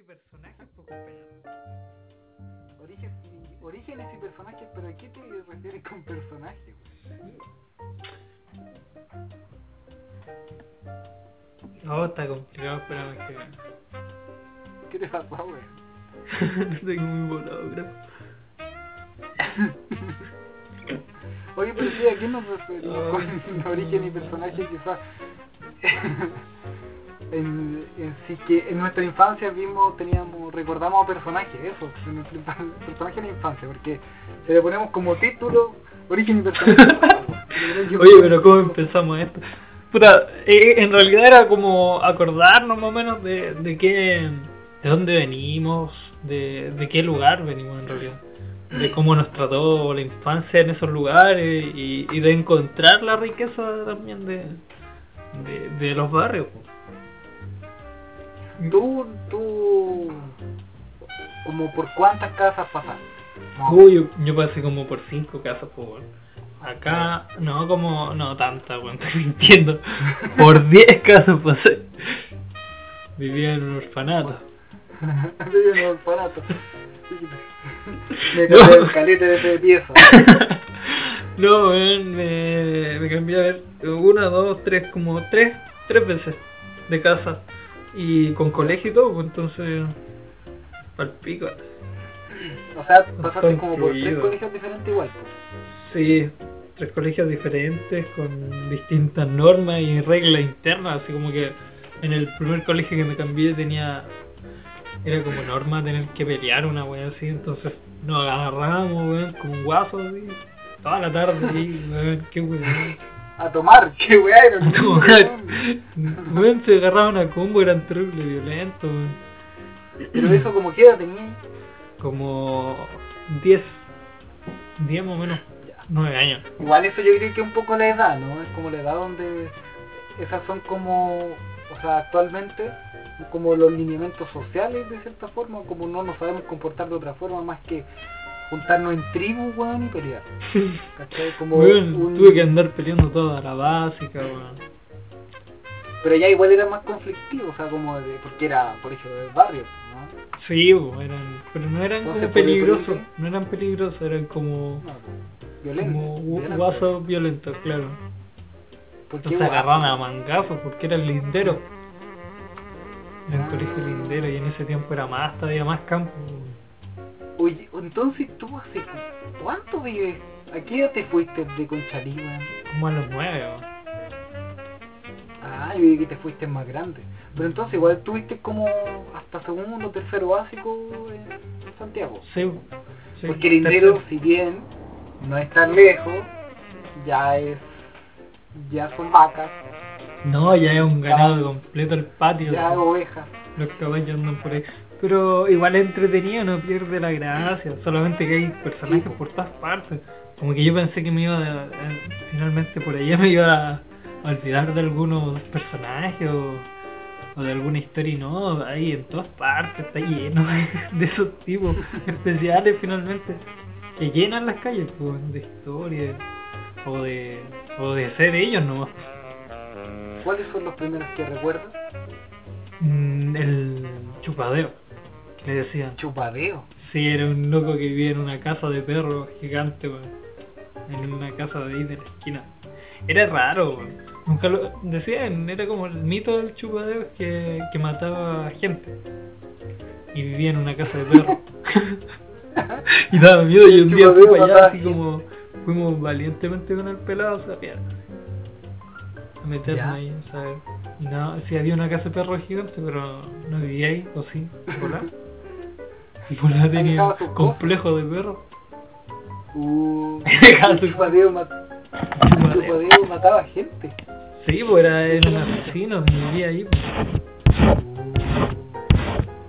y personajes, pues compañero. Origen, orígenes y personajes, pero ¿a qué te refieres con personajes? No, está complicado, espérame que... ¿Qué te pasó, güey? Tengo muy volado, bro. Oye, pero sí, ¿a qué nos referimos Ay. con origen y personaje? Quizás en, sí que en nuestra infancia vimos, teníamos, recordamos a personajes, eso, en la infancia, porque si le ponemos como título origen y personaje. Oye, pero ¿cómo empezamos esto? Puta, eh, en realidad era como acordarnos más o menos de, de qué, de dónde venimos, de, de qué lugar venimos en realidad, de cómo nos trató la infancia en esos lugares y, y de encontrar la riqueza también de, de, de los barrios. Tú, tú, como por cuántas casas pasaste. No, Uy, yo, yo pasé como por cinco casas por acá, no como, no tanta, bueno, estoy mintiendo, por diez casas pasé. Vivía en un orfanato. Vive en un orfanato. Me cambié el calete de pieza. no, weón, me, me cambié a ver una, dos, tres, como tres, tres veces de casa. Y con colegio y todo, pues entonces, pal pico. O sea, pasaste como por tres colegios diferentes igual. pues. Sí, tres colegios diferentes con distintas normas y reglas internas, así como que en el primer colegio que me cambié tenía era como norma tener que pelear una wea así, entonces nos agarrábamos weón como un guaso así, toda la tarde ahí, weón, qué weón. A tomar, qué weá era. Weón, se agarraban a combo, eran terrible violentos, weón. Pero eso como quiera tenía. Como 10, 10 más o menos, 9 años. Igual eso yo creo que es un poco la edad, ¿no? Es como la edad donde esas son como, o sea, actualmente como los lineamientos sociales de cierta forma, como no nos sabemos comportar de otra forma más que juntarnos en tribus, weón, y pelear. ¿Cachai? Como Weón, un- tuve que andar peleando toda la básica, weón. Pero ya igual era más conflictivo, o sea, como de, porque era colegio del barrio, ¿no? Sí, bo, eran, pero no eran Entonces, como por el peligrosos, no eran peligrosos, eran como, No, violento. como guasos violentos, claro. ¿Por qué se agarraban a mangazos porque era el lindero. Era un Ah. colegio lindero y en ese tiempo era más, todavía más campo. Oye, entonces tú hace cu- cuánto vives? ¿A qué edad te fuiste de Conchalí, weón? Como a los nueve, bo. Ah, yo que te fuiste más grande. Pero entonces igual tuviste como hasta segundo, tercero básico en Santiago. Sí, sí, Porque Lindero, tercero. si bien no es tan lejos, ya es... ya son vacas, No, ya es un ganado completo el patio. ya ovejas. Los caballos andan por ahí. Pero igual es entretenido, no pierde la gracia. Solamente que hay personajes por todas partes. Como que yo pensé que me iba a, a- finalmente por allá me iba a, olvidar de algunos personajes o, o de alguna historia y no, ahí en todas partes está lleno de esos tipos especiales finalmente que llenan las calles pues, de historia o de o de ser ellos nomás. ¿Cuáles son los primeros que recuerdas? Mm, el chupadeo, que le decían. Chupadeo. Sí, era un loco que vivía en una casa de perro gigante, weón. En una casa de ahí de la esquina. Era raro, weón. Nunca lo decían, era como el mito del chupadeo que, que mataba gente. Y vivía en una casa de perro. y daba miedo y un día fui para allá así como fuimos valientemente con el pelado, o sea. A meternos Ya. ahí, ¿sabes? No, sí había una casa de perro gigante, pero no vivía ahí, o sí, volá. Y tenía dejaba sus un complejo de perro. Uh, el chupadeo, mat- el Chupadeo. mataba gente. Sí, pues era, era un asesino, vivía ahí. pues.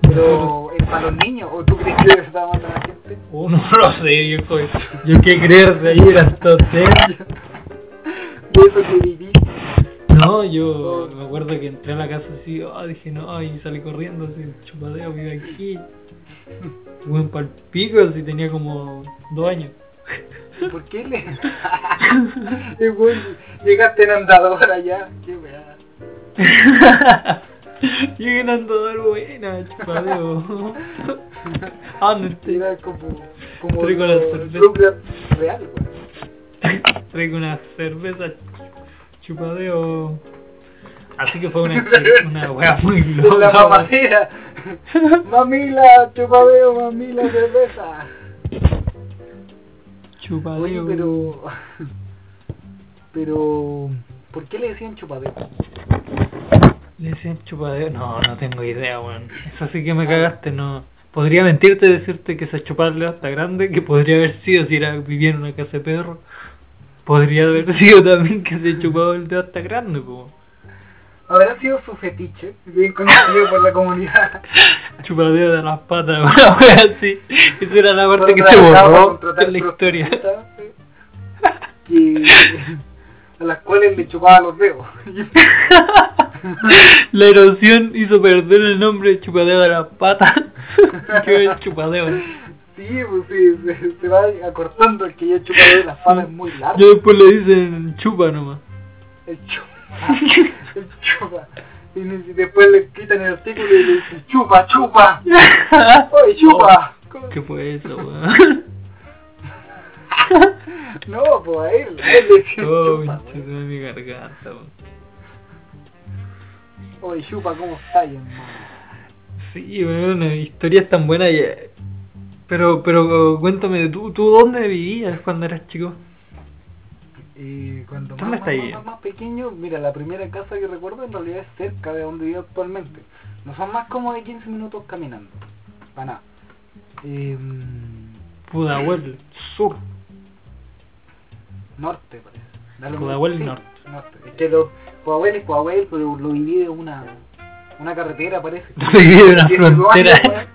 Pero es para los niños, o tú crees que estaba matando a la gente. Oh, no lo sé, viejo. Yo qué creer de ahí era totel. De eso que viví. No, yo me acuerdo que entré a la casa así, oh, dije no, y salí corriendo así, el chupadeo vive aquí. Buen pal pico, así tenía como dos años. ¿Por qué le.? Bueno, llegaste en andador allá. Qué weá. Lleguen a dar buena, chupadeo. ¿A dónde estoy? Era como, como Traigo la cerveza. Real, weón. Traigo una cerveza chupadeo. Así que fue una, una wea muy la loca. mamadera. mamila, chupadeo, mamila, cerveza. Chupadeo. Oye, pero... Pero... ¿Por qué le decían chupadeo? ¿Le decían chupadeo? No, no tengo idea, weón. Eso sí que me cagaste, no. Podría mentirte y decirte que ese chupadeo hasta grande, que podría haber sido si era vivía en una casa de perro. Podría haber sido también que se chupaba el dedo hasta grande, po. Habrá sido su fetiche, bien conocido por la comunidad. Chupadeo de las patas, una wea así. Esa era la parte que se borró en la historia. Que, a las cuales le chupaba los dedos. La erosión hizo perder el nombre de chupadeo de las patas. que el chupadeo. Sí, pues sí, se, se va acortando el que ya chupa de las patas es muy largo. Ya después le dicen chupa nomás. El chupa. Chupa. Y después le quitan el artículo y le dicen chupa, chupa. Oye, chupa. ¿Qué fue eso, weón? No, pues a él, a él le decían Oh, chupa. mi garganta, weón. Oye, chupa, ¿cómo está, hermano? Sí, weón, una historia tan buena. y- Pero, pero cuéntame, ¿tú, ¿tú dónde vivías cuando eras chico? Y cuando ¿Dónde más, más, ahí? más, más pequeño, mira, la primera casa que recuerdo en realidad es cerca de donde vivo actualmente. No son más como de 15 minutos caminando. Para nada. Eh, Pudahuel, sur. norte, parece. Pudahuel mismo. norte. norte. Es que lo, Pudahuel es Pudahuel, pero lo divide una, una carretera, parece. Lo divide una frontera. años.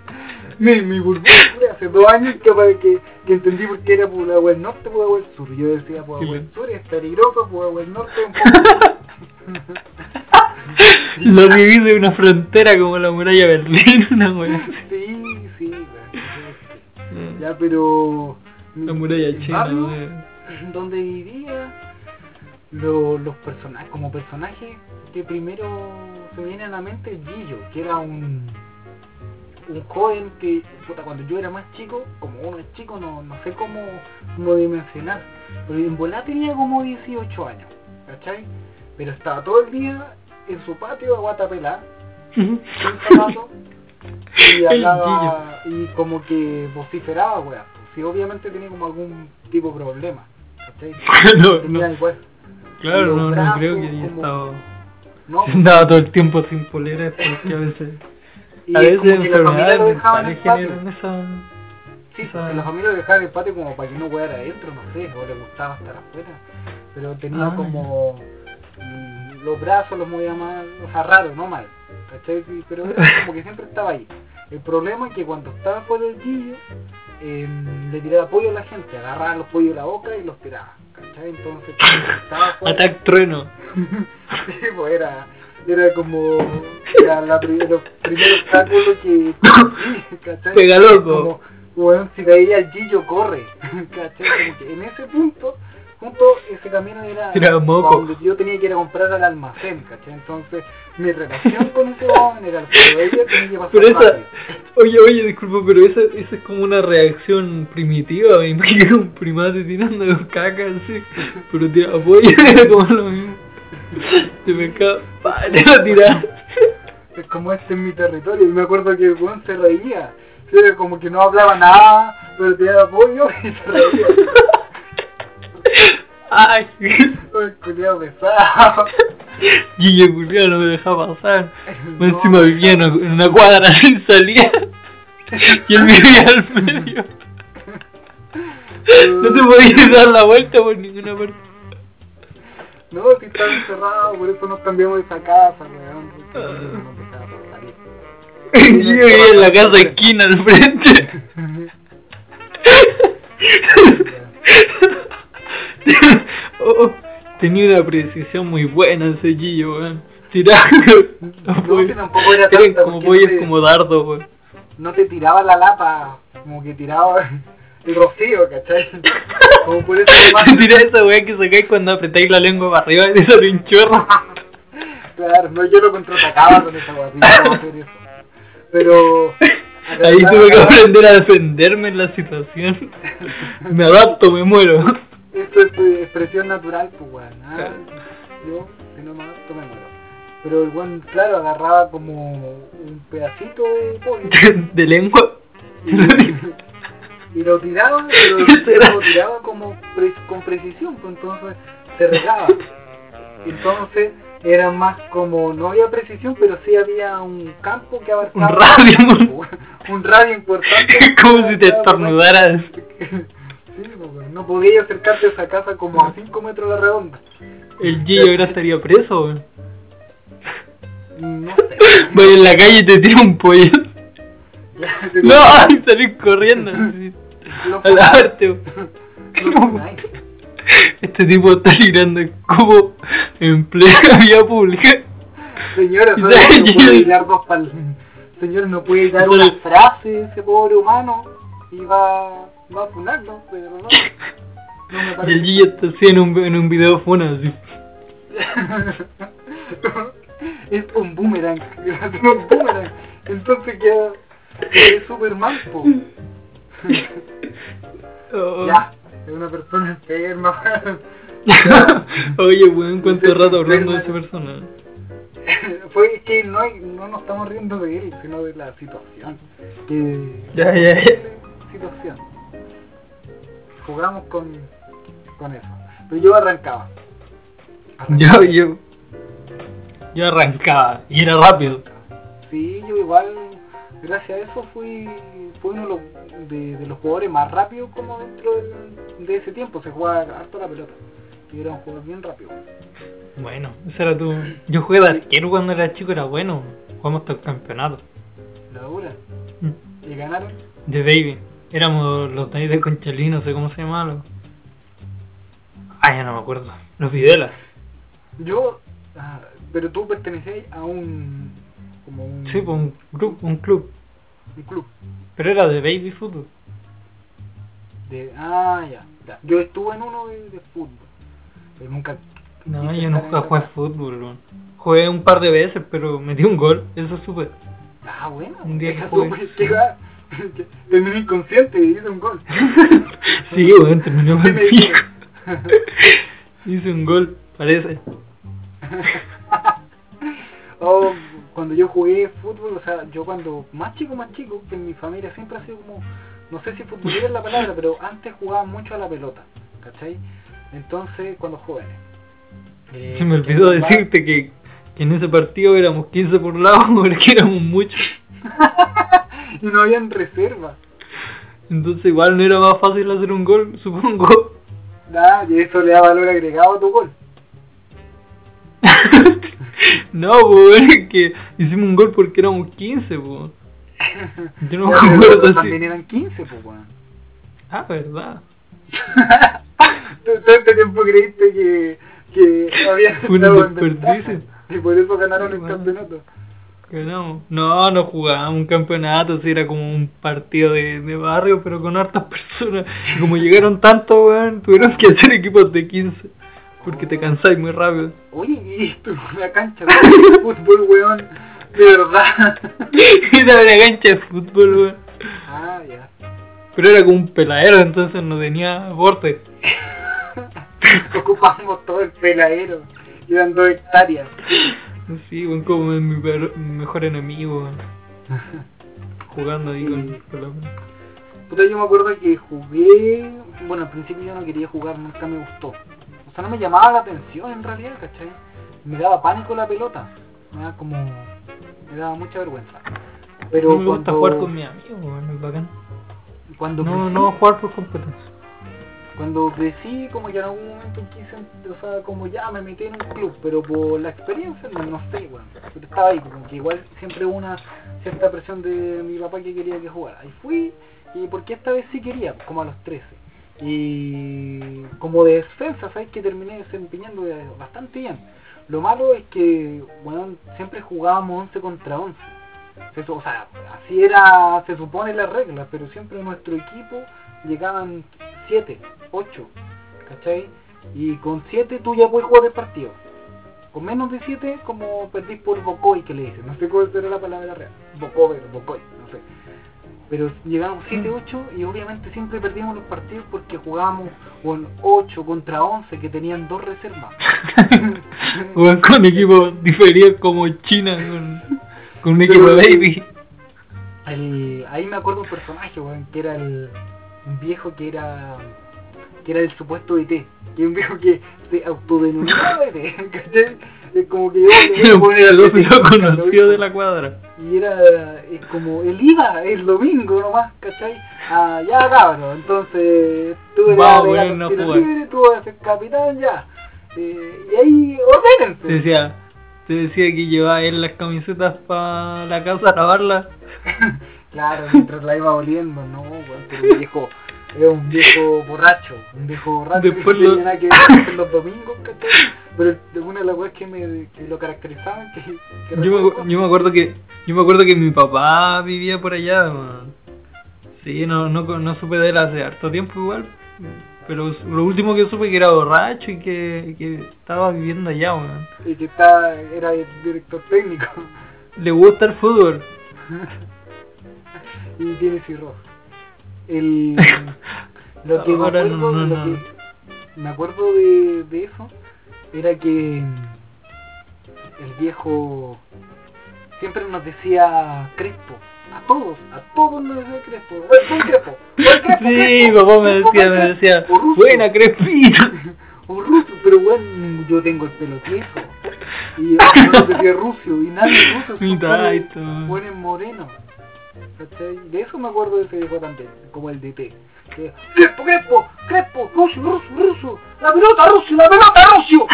Mi, mi burbuja, hace dos años que, que, que entendí por qué era Pudahuel norte, Pudahuel sur. Yo decía Pudahuel sur es peligroso, Pudahuel norte es un poco... Lo divide una frontera como la muralla de Berlín, una wea. Sí, sí, weón. Ya, pero... La muralla el china, barrio donde vivía, lo- los personajes, como personaje que primero se viene a la mente Gillo, que era un un joven que, puta, cuando yo era más chico, como uno es chico, no, no sé cómo, cómo dimensionar, pero en volá tenía como 18 años, ¿cachai? Pero estaba todo el día en su patio a guata pelada, sin zapatos, y hablaba y como que vociferaba, weá. Sí, obviamente tenía como algún tipo de problema, ¿cachai? No, Tenía no. Claro, no, creo que haya como- estado. No, Si andaba todo el tiempo sin polera, porque a veces. Y a veces como que la familia lo dejaba en el patio. esa. Sí, esa- la familia lo dejaba en el patio como para que no fuera adentro, no sé, o le gustaba estar afuera. Pero tenía Ah, como mm, los brazos los movía más, o sea, raro, no mal. ¿cachai? Pero era como que siempre estaba ahí. El problema es que cuando estaba fuera del guillo, em, le tiraba pollo a la gente, agarraba los pollos de la boca y los tiraba. ¿cachai? Entonces, estaba fuera, Ataque trueno. Sí, pues era, era como era la pri- los primeros obstáculos que ¿cachai? Pega loco. Como, weón, si veía el Gillo corre, ¿cachai? Como que en ese punto, junto ese camino era Era donde yo tenía que ir a comprar al almacén, ¿cachai? Entonces, mi relación con ese joven era el pero ella tenía que pasar Pero esa, rápido. oye, oye, disculpa, pero esa, esa es como una reacción primitiva, me imagino un primate tirando caca así, pero tira pollo, era como lo mismo. Te pescaba, pa, te lo tiraba. Es como este en mi territorio, y me acuerdo que el weón se reía. Sí, como que no hablaba nada, pero tenía apoyo y se reía. Ay, El culiao pesado. Guille Julián no me dejaba pasar. No. encima vivía en una, en una cuadra sin salida. Y él vivía al medio. No te podías dar la vuelta por ninguna parte. No, si estaba encerrado, por eso nos cambiamos de esa casa, weón. no. Guille vivía en la casa esquina al frente. Oh, tenía una precisión muy buena ese Gillo, weón. Tiraba los No, tampoco era Eran como pollos ese- como dardos, weón. No te tiraba la lapa, como que tiraba el rocío, ¿cachai? Como por eso más... Tira esa weá que sacáis cuando apretáis la lengua para arriba y te sale un chorro. Claro, no, yo lo contraatacaba con esa guay, no hacer eso. Pero... Ahí tuve que aprender a defenderme en la situación. Me adapto, me muero. Esto es tu expresión natural, pues weón. Ah, yo, si no me adapto, me muero. Pero el weón, claro, agarraba como un pedacito de pollo. De lengua. y, y lo tiraba, pero lo tiraba como pre- con precisión, pues entonces se regaba. Entonces era más como, no había precisión, pero sí había un campo que abarcaba Un radio. un radio importante. Como si te estornudaras. Sí, pues, no podía acercarte a esa casa como a 5 metros a la redonda. El Gillo ahora estaría preso. No sé. Voy en la calle y te tiro un pollo. No, salís corriendo. Así. Lo A lavarte, weón. Lo funáis. Este tipo está tirando como en plena vía pública. Señora, solo no puede hilar dos pal... Señor, no puede dar una frase ese pobre humano y va, va a funarlo, pero no. No me Y el Gillo está así en un, en un video funa, así. es un boomerang, es un boomerang. Entonces queda, súper mal, po. Oh. Ya, es una persona enferma. Oye, weón, cuánto rato hablando de esa persona. Fue que no, hay, no nos estamos riendo de él, sino de la situación. Que Ya, ya, ya. situación. Jugamos con, con eso. Pero yo arrancaba. Yo, yo. Yo arrancaba y era rápido. Sí, yo igual, gracias a eso fui, fui uno de los, de, de los jugadores más rápidos como dentro del- de ese tiempo. Se jugaba harto la pelota. Y era un jugador bien rápido. Bueno, ese era tu. Yo jugué de arquero cuando era chico, era bueno. Jugamos hasta el campeonato. La dura. Mm. Y ganaron. De baby. Éramos los de ahí de Conchalí, no sé cómo se llama. Los... Ah, ya no me acuerdo. Los Videlas. Yo, ah, pero tú pertenecías a un, como un, Sí, pues un, grupo, un club. un club. Pero era de baby fútbol. De, ah, ya, ya. Yo estuve en uno de, de fútbol. Pero nunca. No, yo nunca jugué fútbol, weón. Jugué un par de veces, pero metí un gol. Eso supe. Ah, bueno. Un día que jugué, Terminé inconsciente y hice un gol. sí, terminó Sí mal dijo. Hice un gol, parece. oh, cuando yo jugué fútbol, o sea, yo cuando más chico, más chico, que en mi familia siempre ha sido como, no sé si futbolera es la palabra, pero antes jugaba mucho a la pelota, ¿cachai? Entonces, cuando jóvenes. Eh, Se me olvidó decirte que, que en ese partido éramos 15 por lado porque éramos muchos. y no habían reserva. Entonces igual no era más fácil hacer un gol, supongo. Nada, y eso le da valor agregado a tu gol. no, pues es que hicimos un gol porque éramos 15, pues. Yo no me acuerdo. También eran 15, pues, weón. Ah, verdad. Este tiempo creíste que, que había estado en desperdicio. Y por eso ganaron el campeonato. Ganamos. No, no jugábamos un campeonato, sí, era como un partido de, de barrio, pero con hartas personas. Y como llegaron tantos, weón, tuvieron que hacer equipos de 15. Porque te cansáis muy rápido. Oye, esto es una cancha de fútbol, weón. De verdad. Era una cancha de fútbol, weón. Ah, ya. Pero era como un peladero, entonces no tenía borde. Ocupamos todo el peladero. Eran dos hectáreas. Sí, weón, como es mi, mejor enemigo, weón. Jugando ahí con, con la Puta, yo me acuerdo que jugué. Bueno, al principio yo no quería jugar, nunca me gustó. O sea, no me llamaba la atención en realidad, ¿cachai? Me daba pánico la pelota. Me daba como. Me daba mucha vergüenza. Pero no me gusta cuando, jugar con mis amigos, weón, es bacán. cuando No, crecí, no jugar por competencia. Cuando crecí, como que en algún momento quise, o sea, como ya me metí en un club, pero por la experiencia, no, no sé, weón. Pero estaba ahí, como que igual siempre hubo una cierta presión de mi papá que quería que jugara. Ahí fui, y porque esta vez sí quería, como a los 13. Y como de defensa, ¿sabes? Que terminé desempeñando de- bastante bien. Lo malo es que, bueno, siempre jugábamos 11 contra 11. Eso, o sea, así era, se supone la regla, pero siempre en nuestro equipo llegaban 7, 8, ¿cachai? Y con 7 tú ya puedes jugar el partido. con menos de 7, como perdís por Bocoy, que le dicen. No sé cuál será la palabra real. Bocoy, sé. Pero llegamos 7-8 y obviamente siempre perdíamos los partidos porque jugábamos con 8 contra 11 que tenían dos reservas. Weón, con equipos diferentes como China, con, con un equipo baby. El- ahí me acuerdo un personaje, weón, que era el un viejo que era que era el supuesto ET, que un viejo que se autodenominaba ET, ¿cachai? Como que yo le voy a poner al Lo, ET, lo conoció de la cuadra. y era es como él iba el domingo nomás, ¿cachai? Ah, ya cabrón, entonces tú eres no jugar. libres, tú vas a ser capitán ya. Eh, y ahí ordénense. Te decía, te decía que llevaba él las camisetas para la casa a lavarlas. claro, mientras la iba oliendo, no, weón, pero viejo, era un viejo borracho, un viejo borracho Después que no lo- tenía nada que ver los domingos, ¿cachai? Pero una de las weas que, me, que lo caracterizaban, que, que Yo me, yo me acuerdo que yo me acuerdo que mi papá vivía por allá, man. Sí, no, no, no supe de él hace harto tiempo igual. Pero lo último que supe que era borracho y que, que estaba viviendo allá, man. y que era el director técnico Le gusta el fútbol. y tiene cirrosis. El, lo que me acuerdo, no, no, lo no. que me acuerdo de, de eso era que el viejo siempre nos decía Crespo, a todos, a todos nos decía Crespo, buen, Crespo, buen Crespo, Sí, papá me decía, me Crespo". decía, buena crespito. o ruso, pero bueno, yo tengo el pelo tieso. Y yo decía ruso, y nadie ruso, son buenos morenos. ¿Cachai? De eso me acuerdo de ese viejo también, como el DT. Que, Crespo, Crespo, Crespo, Rusio, Ruso, Ruso, la pelota, Rusio, la pelota, Rusio.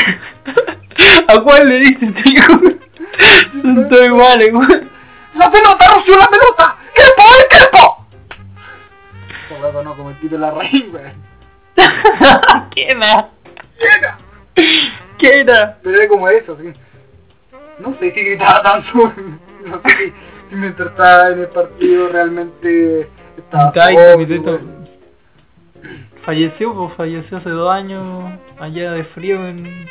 ¿A cuál le diste, tío? Son todos iguales, weón. La pelota, Rusio, la pelota, Crespo, el Crespo. Esta conozco como el Tito la raíz, weón. ¿Qué era? Llega. ¿Qué era? Pero era como eso, sí. No sé si gritaba tanto. No sé si mientras estaba en el partido realmente estaba. Taito, mi taito. Falleció, pues falleció hace dos años allá de frío en,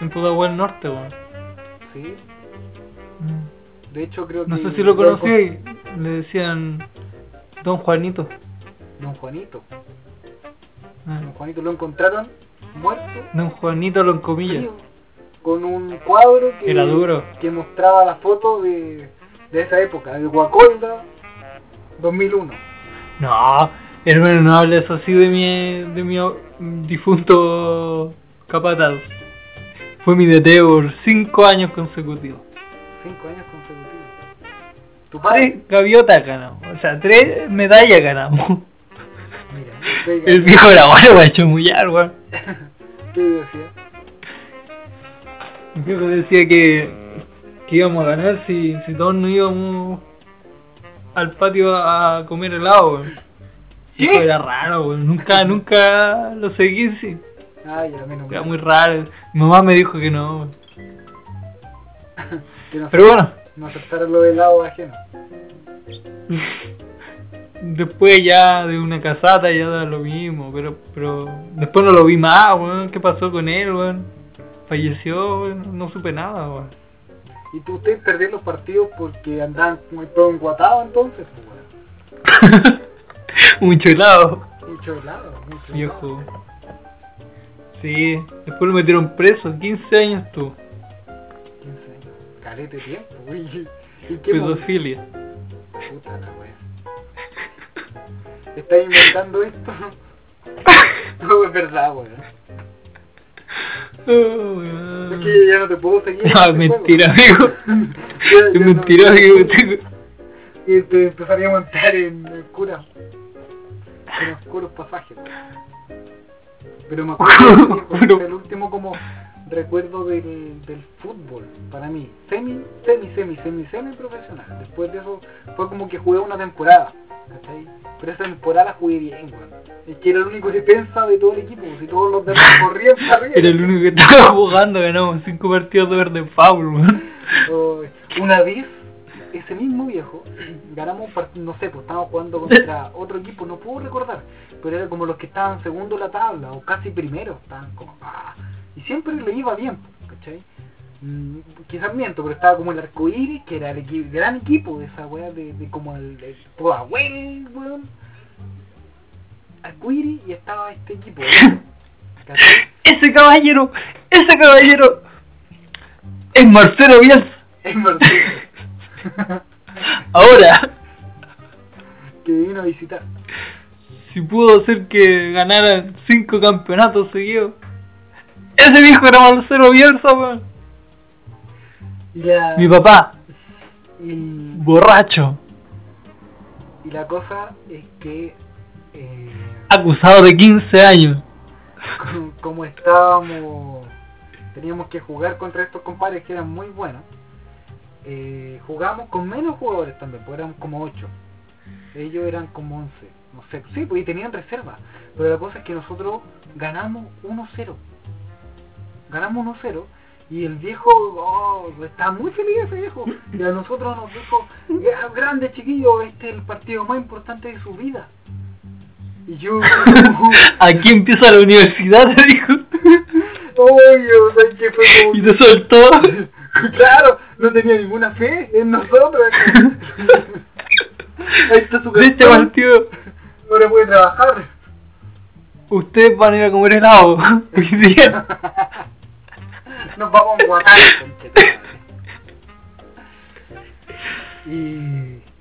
en Pudahuel Norte, weón. Sí, de hecho creo que. No sé si lo conocí, le decían Don Juanito. Don Juanito. Ah, Don Juanito lo encontraron muerto. Don Juanito lo en comillas. frío, Con un cuadro que, Era duro. que mostraba la foto de, de esa época, de Guacolda 2001. No, hermano, no hables así de mi, de mi difunto capataz. Fue mi DT por cinco años consecutivos. Cinco años consecutivos. Tu padre. Tres gaviotas ganamos, o sea, tres medallas ganamos. Mira. El viejo era bueno para chamullar, weón. ¿Qué decía? El viejo decía que, que íbamos a ganar si, si todos no íbamos al patio a comer helado, weón. Era raro, weón. Nunca, nunca lo seguí, sí. Ay, a mí no Era muy raro. Mi mamá me dijo que no, weón. que no, Pero bueno, no aceptaron lo del lado ajeno. después ya de una casata ya da lo mismo, pero pero después no lo vi más, weón. ¿Qué pasó con él, weón? Falleció, weón. No supe nada, weón. ¿Y tú ustedes perdieron los partidos porque andaban muy todo enguatados entonces? Pues, bueno, Mucho helado, mucho helado, mucho helado. viejo. Sí, después lo metieron preso, 15 años tú. 15 años. Carete tiempo, güey. ¿Y qué Pedofilia. Puta la wea. ¿Estás inventando esto? No, es verdad, weón. Oh. Es que ya no te puedo seguir. en No, mentira, juego. amigo. Ya- Es no- mentira, amigo. tengo- Y te empezaría a montar en oscuras. En oscuros pasajes. Pero me acuerdo que fue el último como recuerdo del, del fútbol para mí. Semi, semi, semi, semi, semi profesional. Después de eso fue como que jugué una temporada. ¿cachai? Pero esa temporada jugué bien, weón. Es que era el único defensa de todo el equipo. Si todos los demás corrían para arriba. Era el único que estaba jugando, ganamos 5 partidos de verde foul, weón. Una vez, ese mismo viejo, ganamos un partido, no sé, pues estábamos jugando contra otro equipo, no puedo recordar, pero era como los que estaban segundo en la tabla, o casi primero, estaban como, ah, y siempre le iba bien, ¿cachai? Mm, quizás miento, pero estaba como el arco iris, que era el equi- gran equipo de esa weá, de, de como el, el Pudahuel, weón. Arco iris y estaba este equipo, weón. ¿Cachai? Ese caballero, ese caballero es Marcelo Bielsa. Es Martín. Ahora, que vino a visitar. si pudo hacer que ganaran cinco campeonatos seguidos, ese viejo era Marcelo Bielsa, weón. La, Mi papá, y, borracho, y la cosa es que eh, acusado de 15 años. como- como estábamos teníamos que jugar contra estos compadres que eran muy buenos eh, jugamos con menos jugadores también pues eran como 8 ellos eran como 11 no sé. Sí pues y tenían reserva. Pero la cosa es que nosotros ganamos 1-0 ganamos 1-0 y el viejo oh, estaba muy feliz ese viejo y a nosotros nos dijo "Ya, grande chiquillo este es el partido más importante de su vida y yo Aquí empieza la universidad, dijo. Oye, o sea, que fue como... Y te soltó. Claro, no tenía ninguna fe en nosotros. Ahí está su De este partido, ahora puede trabajar. ustedes van a ir a comer helado. Hoy día. Nos vamos a conchetumare. y,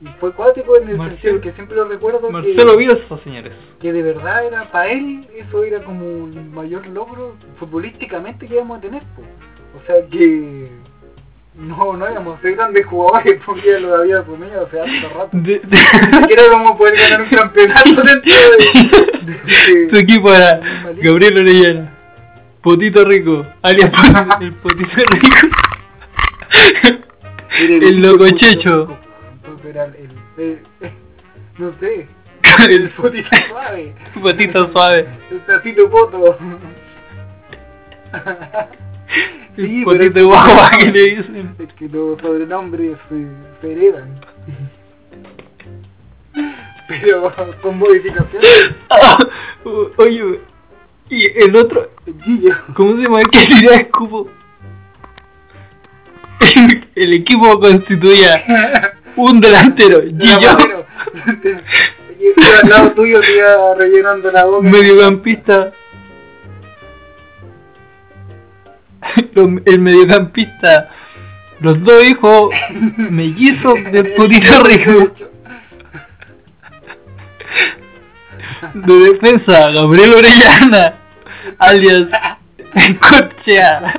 y fue cuático en el Marcelo- sentido que siempre lo recuerdo Marcelo que, Bielsa, señores. que de verdad era para él, eso era como el mayor logro futbolísticamente que íbamos a tener. po. O sea que no, no íbamos a ser grandes jugadores porque ya lo había comido hace hace rato. De- Ni siquiera vamos a poder ganar un campeonato dentro de... de- Su equipo era. Gabriel Orellana, Potito Rico, alias Pot- el Potito Rico, el loco equipo Checho, rico, Entonces era el, el- el- no sé, el potito suave, Potito Suave, el tacito poto. el Sí, pero Potito es- Guagua que le dicen. Es que los sobrenombres se, se heredan. Pero con modificaciones. Ah, oye, y el otro, Gillo. ¿cómo se llama? El que tiraba escupo. El, el equipo constituía un delantero, Gillo, al lado tuyo te iba rellenando la boca. mediocampista, el mediocampista, los dos hijos mellizos del Potito Rico. De defensa, Gabriel Orellana, alias Corchea.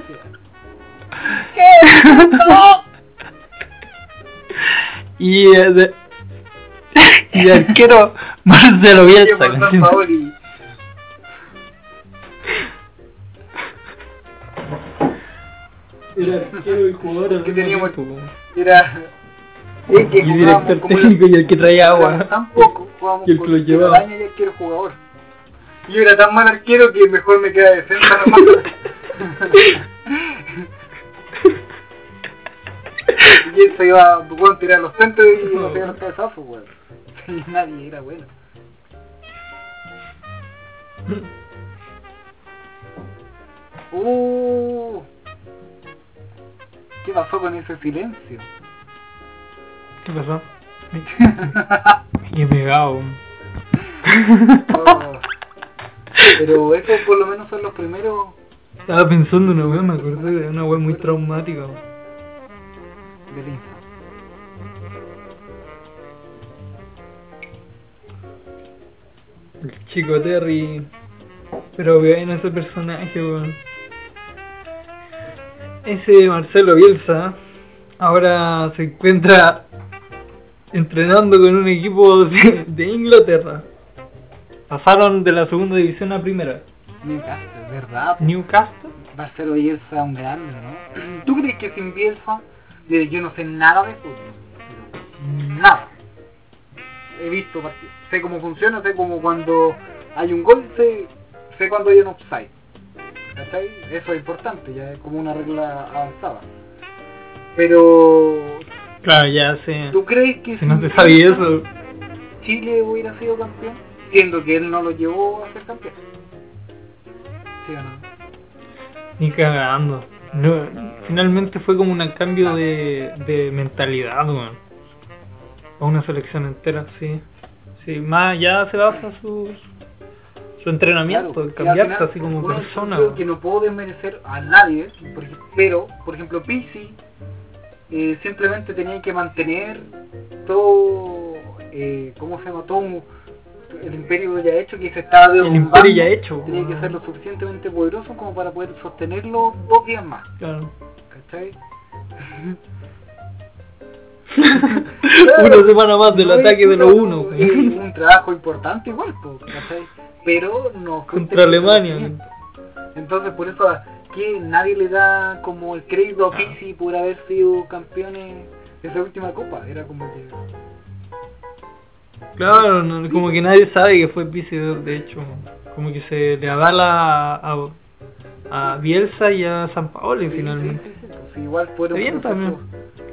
y, eh, de, y arquero Marcelo Bielsa. Era arquero y jugador Que teníamos- Era. Es que Y jugábamos director como técnico y el que traía agua. Tampoco jugábamos Y el con que lo llevaba. y arquero jugador. Y yo era tan mal arquero que mejor me queda defensa nomás. y él se iba a tirar los centros y no se los cabezazos, weón. Y nadie era bueno. Uh, ¿Qué pasó con ese silencio? ¿Qué pasó? Qué pegado. Oh. Pero esos por lo menos son los primeros Estaba pensando en una weá, me acordé de una weá muy traumática. weón. del Insta. El chico Terry. Pero vean ese personaje, weón. Ese Marcelo Bielsa ahora se encuentra entrenando con un equipo de, de Inglaterra. Pasaron de la segunda división a primera. Newcastle, ¿verdad? Newcastle. Marcelo Bielsa un grande, ¿no? ¿Tú crees que sin Bielsa, yo no sé nada de fútbol, pero nada. He visto partidos, sé cómo funciona, sé cómo cuando hay un gol, sé, sé cuando hay un offside. ¿Cachai? Eso es importante, ya es como una regla avanzada. Pero, Claro, ya sé. ¿tú crees que Si no te sabía eso. Chile hubiera sido campeón? Siendo que él no lo llevó a ser campeón. ¿Sí o no? Ni cagando. No, finalmente fue como un cambio de, de mentalidad, weón. A una selección entera, sí. Sí, más allá se basa su, su entrenamiento, Claro, cambiarse final, así como persona. creo weón. que no puedo desmerecer a nadie, pero, por ejemplo, Pizzi eh, simplemente tenía que mantener todo, eh, ¿cómo se llama? Todo un- el imperio ya hecho que se estaba El derrumbando. imperio ya hecho. Tenía que ser lo suficientemente poderoso como para poder sostenerlo dos días más, Claro. ¿cachai? Una semana más del No, ataque de los no, uno. es un trabajo importante igual, po, ¿cachai? Pero no Contra Alemania. Entonces por eso que nadie le da como el crédito a Ah. Pizzi por haber sido campeones de esa última copa. Era como que Claro, no, como que nadie sabe que fue Pizzi, de hecho. Como que se le avala a, a Bielsa y a San Paoli sí, finalmente. sí, pues igual fueron bien también.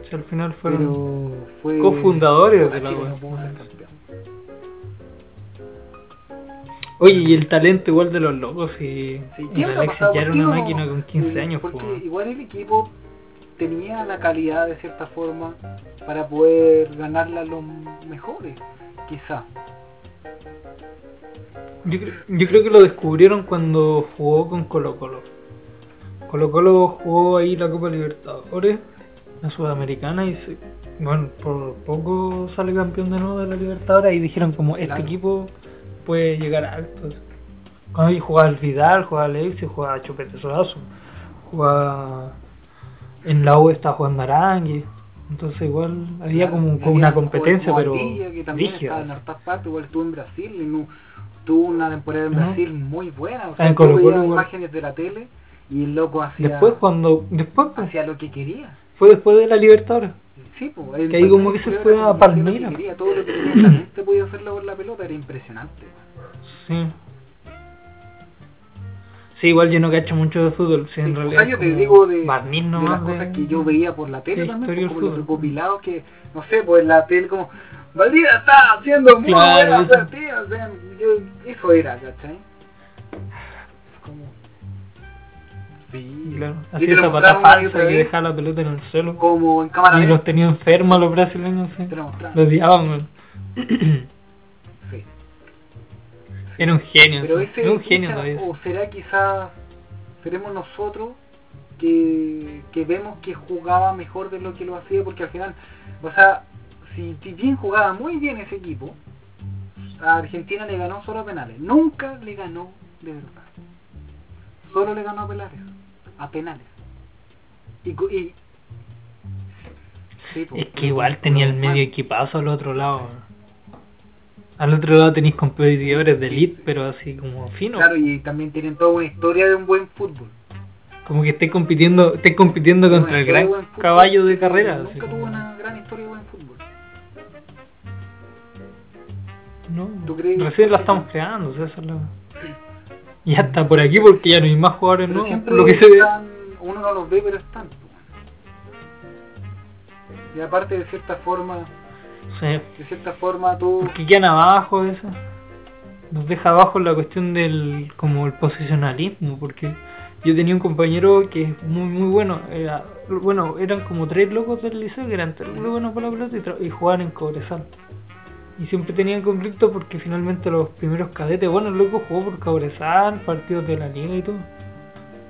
Si al final fueron... fue cofundadores de la Oye, y el talento igual de los locos y, Sí, ¿qué una no? máquina con 15 Eh, años. Porque po. igual el equipo tenía la calidad de cierta forma para poder ganarle a los mejores, quizá. Yo, yo creo que lo descubrieron cuando jugó con Colo Colo. Colo Colo jugó ahí la Copa Libertadores, la Sudamericana, y se- bueno, por poco sale campeón de nuevo de la Libertadores y dijeron como este Claro. equipo puede llegar a altos. Cuando jugaba el Vidal, jugaba Alexis, jugaba Chupete Sorazo, jugaba en la U estaba jugando Arangui, entonces igual había como, había una un competencia pero que también estaba en hartas partes, igual estuvo en Brasil y no, tuvo una temporada en. Brasil muy buena, o sea, en igual. imágenes de la tele y el loco hacía, Después cuando después pues, hacía lo que quería. fue después de la Libertadores. Sí, pues, Que ahí como que se fue a Palmeiras. Quería, todo lo que tenía en la mente podía hacerlo por la pelota, era impresionante. Sí. Sí, igual yo no cacho mucho de fútbol, sí, en realidad. o sea, yo te digo de, barniz de las cosas que yo veía por la tele también, pues, como los recopilados que, no sé, pues en la tele como, Valdivia está haciendo muy Claro, buena eso. partida", o sea, yo, eso era, ¿cachai? Sí, Claro, así esa pata falsa que dejaba la pelota en el suelo. como en cámara Y los tenía enfermos los brasileños, sí. Te lo mostraron. Los odiaban, weón. Sí. Era un genio, Pero ese, era un genio todavía. o será quizás, seremos nosotros que, que vemos que jugaba mejor de lo que lo hacía, porque al final, o sea, si si bien jugaba muy bien ese equipo, a Argentina le ganó solo a penales, nunca le ganó de verdad, solo le ganó a penales, a penales. Y, y Sí, Es que igual tenía el medio equipazo al otro lado. Al otro lado tenéis competidores de elite, pero así como fino. Claro, y también tienen toda una historia de un buen fútbol. Como que estés compitiendo, estés compitiendo contra una el gran de caballo de carrera. así Nunca como- tuvo una gran historia de buen fútbol. No, ¿Tú crees? recién la estamos creando, o sea, esa es la... Y hasta por aquí porque ya no hay más jugadores Pero nuevos, lo que se ve. uno no los ve, pero están. po. Y aparte de cierta forma, Sí, de cierta forma tú porque quedan abajo eso. Nos deja abajo la cuestión del como el posicionalismo, porque yo tenía un compañero que es muy muy bueno, era bueno, eran como tres locos del liceo que eran muy buenos para la pelota y, y jugaban en Cobresal. Y siempre tenían conflicto porque finalmente los primeros cadetes, bueno, el loco jugó por Cobresal, partidos de la liga y todo.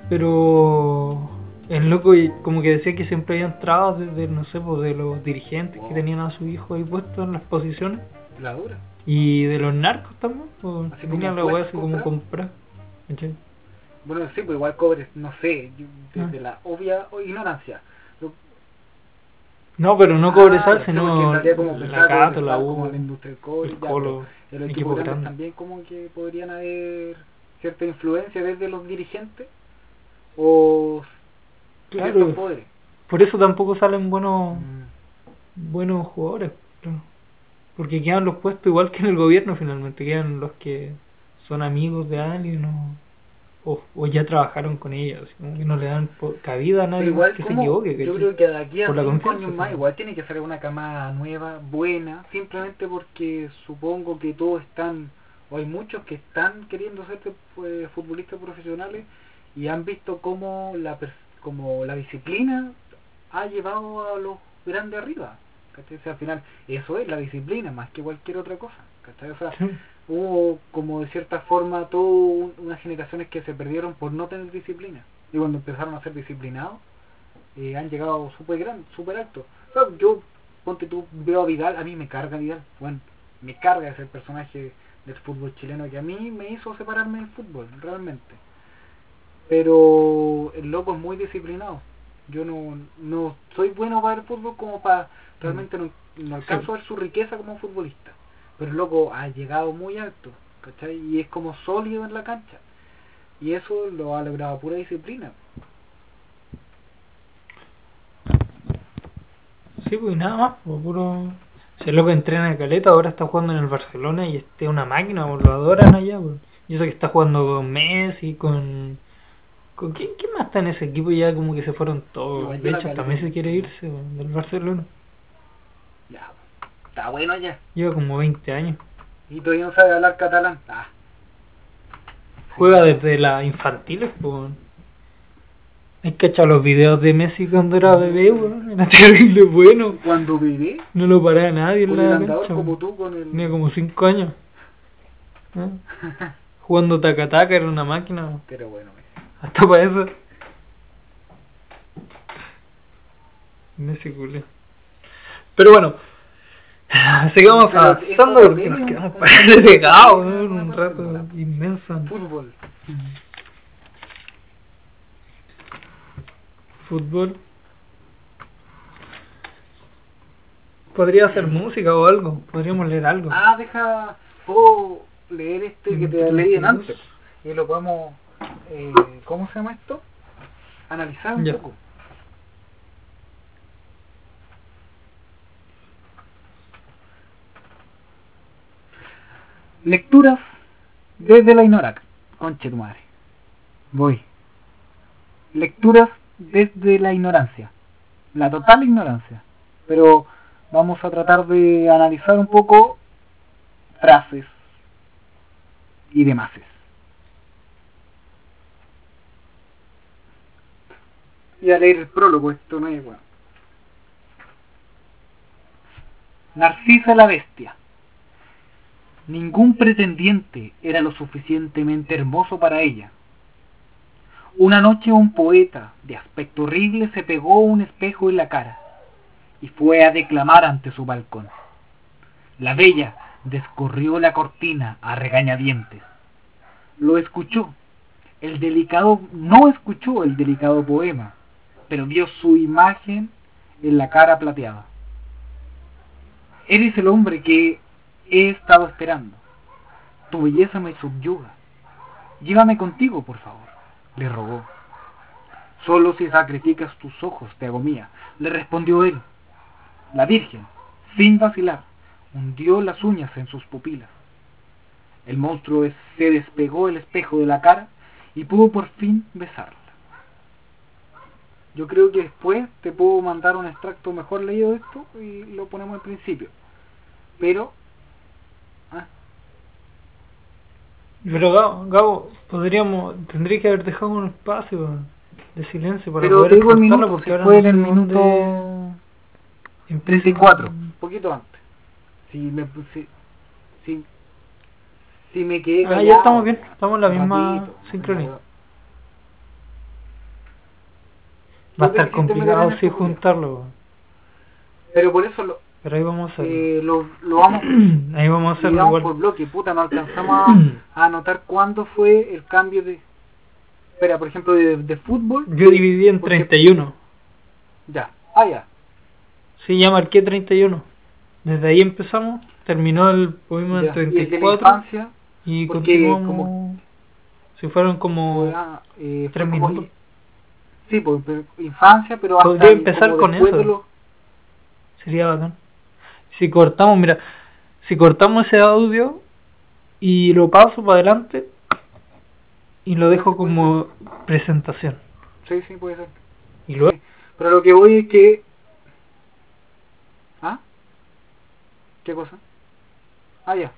Pero el loco y- como que decía que siempre habían trabas desde, no sé, pues de los dirigentes que tenían a su hijo ahí puesto en las posiciones. la dura. Y de los narcos también, pues Así como tenían la así como comprar. Bueno, sí, pues igual cobres, no sé, yo- desde Ah. la obvia ignorancia. No, pero no Ah, Cobresal, ya porque sino en realidad como la Cato, la como U, la Industrial el ya, Colo, pero los equipo grande. también como que podrían haber cierta influencia desde los dirigentes o Claro. poderes. Por eso tampoco salen buenos Mm. buenos jugadores, porque quedan los puestos igual que en el gobierno finalmente, quedan los que son amigos de alguien o, o, o ya trabajaron con como que no le dan cabida a nadie igual más que se equivoque. yo creo que de aquí a cinco años más igual tiene que salir una camada nueva, buena, simplemente porque supongo que todos están, o hay muchos que están queriendo ser pues, futbolistas profesionales y han visto cómo la como la disciplina ha llevado a los grandes arriba. O sea, al final, eso es la disciplina más que cualquier otra cosa. ¿cachai? O sea. Hubo como de cierta forma todas un- unas generaciones que se perdieron por no tener disciplina. Y cuando empezaron a ser disciplinados, eh, han llegado súper grandes, súper altos. O sea, yo, ponte tú, veo a Vidal, a mí me carga Vidal. Bueno, me carga ese personaje del fútbol chileno que a mí me hizo separarme del fútbol, realmente. Pero el loco es muy disciplinado. Yo no, no soy bueno para el fútbol como para... Realmente no, no alcanzo a ver su riqueza como futbolista. Pero el loco ha llegado muy alto, ¿cachai? Y es como sólido en la cancha. Y eso lo ha logrado pura disciplina. Sí, pues nada más, pues, puro... Si el loco entrena de caleta, ahora está jugando en el Barcelona y este es una máquina, pues, lo adoran allá, pues. Yo sé que está jugando con Messi, con... ¿Con quién, quién más está en ese equipo? Ya como que se fueron todos. Yo De hecho, hasta. Messi quiere irse pues, del Barcelona. Ya, está bueno ya. Lleva como 20 años. Y todavía no sabe hablar catalán. Ah, Juega desde las infantiles, pues. Hay que echar los videos de Messi cuando era bebé, weón. Era terrible bueno. cuando viví, No lo paraba nadie en la cancha. como tú con el... Tenía como 5 años. ¿Eh? Jugando taca-taca era una máquina. Pero bueno, Messi. Hasta para eso. Messi culé. Pero bueno. Sigamos Pero avanzando porque nos quedamos pegados un rato inmenso. Fútbol. Fútbol. Podría hacer música o algo. Podríamos leer algo. Ah, deja... Puedo leer este que te leí en antes. 22. Y lo podemos... Eh, ¿Cómo se llama esto? Analizar un Ya. poco. Lecturas desde la ignorancia. Conche tu madre. Voy. Lecturas desde la ignorancia. La total ignorancia. Pero vamos a tratar de analizar un poco frases y demás. Y a leer el prólogo, esto no es bueno. Narcisa la bestia. Ningún pretendiente era lo suficientemente hermoso para ella. Una noche un poeta de aspecto horrible se pegó un espejo en la cara y fue a declamar ante su balcón. La bella descorrió la cortina a regañadientes. Lo escuchó. El delicado no escuchó el delicado poema, pero vio su imagen en la cara plateada. Eres el hombre que he estado esperando. Tu belleza me subyuga. Llévame contigo, por favor, le rogó. Solo si sacrificas tus ojos te hago mía, le respondió él. La Virgen, sin vacilar, hundió las uñas en sus pupilas. El monstruo se despegó el espejo de la cara y pudo por fin besarla. Yo creo que después te puedo mandar un extracto mejor leído de esto y lo ponemos al principio. Pero... ah, Pero Gabo, Gabo, podríamos, tendría que haber dejado un espacio de silencio para pero poder te digo el minuto, porque ahora fue no en el minuto empieza. 34, un poquito antes. Si me puse... Si, si me quedé Ah, ya callado, estamos bien, estamos en la misma sincronía. la- Va a ¿Tú te estar complicado Julio? juntarlo. Pero por eso lo, pero ahí vamos a eh, lo, lo vamos ahí vamos a hacerlo digamos por bloque, puta, no alcanzamos a, a anotar cuándo fue el cambio de... Espera, por ejemplo, de, de fútbol. Yo dividí en porque- 31. Ya, ah, ya. Sí, ya marqué 31. Desde ahí empezamos, terminó el poema en Y el de la 34 infancia, y porque continuamos. como- Si fueron como. ah, eh, tres fue como- minutos. Sí, pues, pero infancia, pero hasta Podría empezar con eso. los- Sería bacán. Si cortamos, mira, si cortamos ese audio y lo paso para adelante y lo dejo como presentación. Sí, sí, puede ser. Y luego. Pero lo que voy es que... ¿Ah? ¿Qué cosa? Ah, ya.